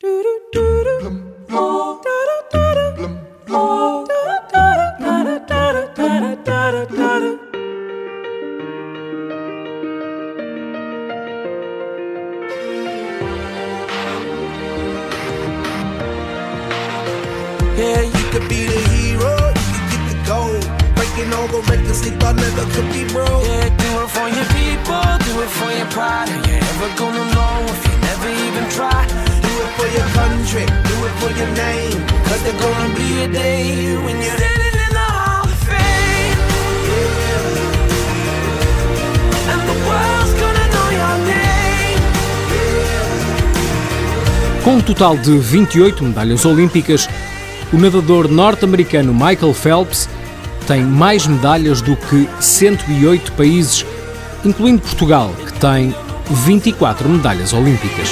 Yeah, you could be the hero, you could get the gold. Breaking all the records they thought never could be broke. Yeah, do it for your people, do it for your pride. Are you ever gonna know country, do it for your name. Cause there's gonna be a day when you're Standing in the Hall of Fame, and the world's gonna know your name. Com um total de 28 medalhas olímpicas, o nadador norte-americano Michael Phelps tem mais medalhas do que 108 países, incluindo Portugal, que tem 24 medalhas olímpicas.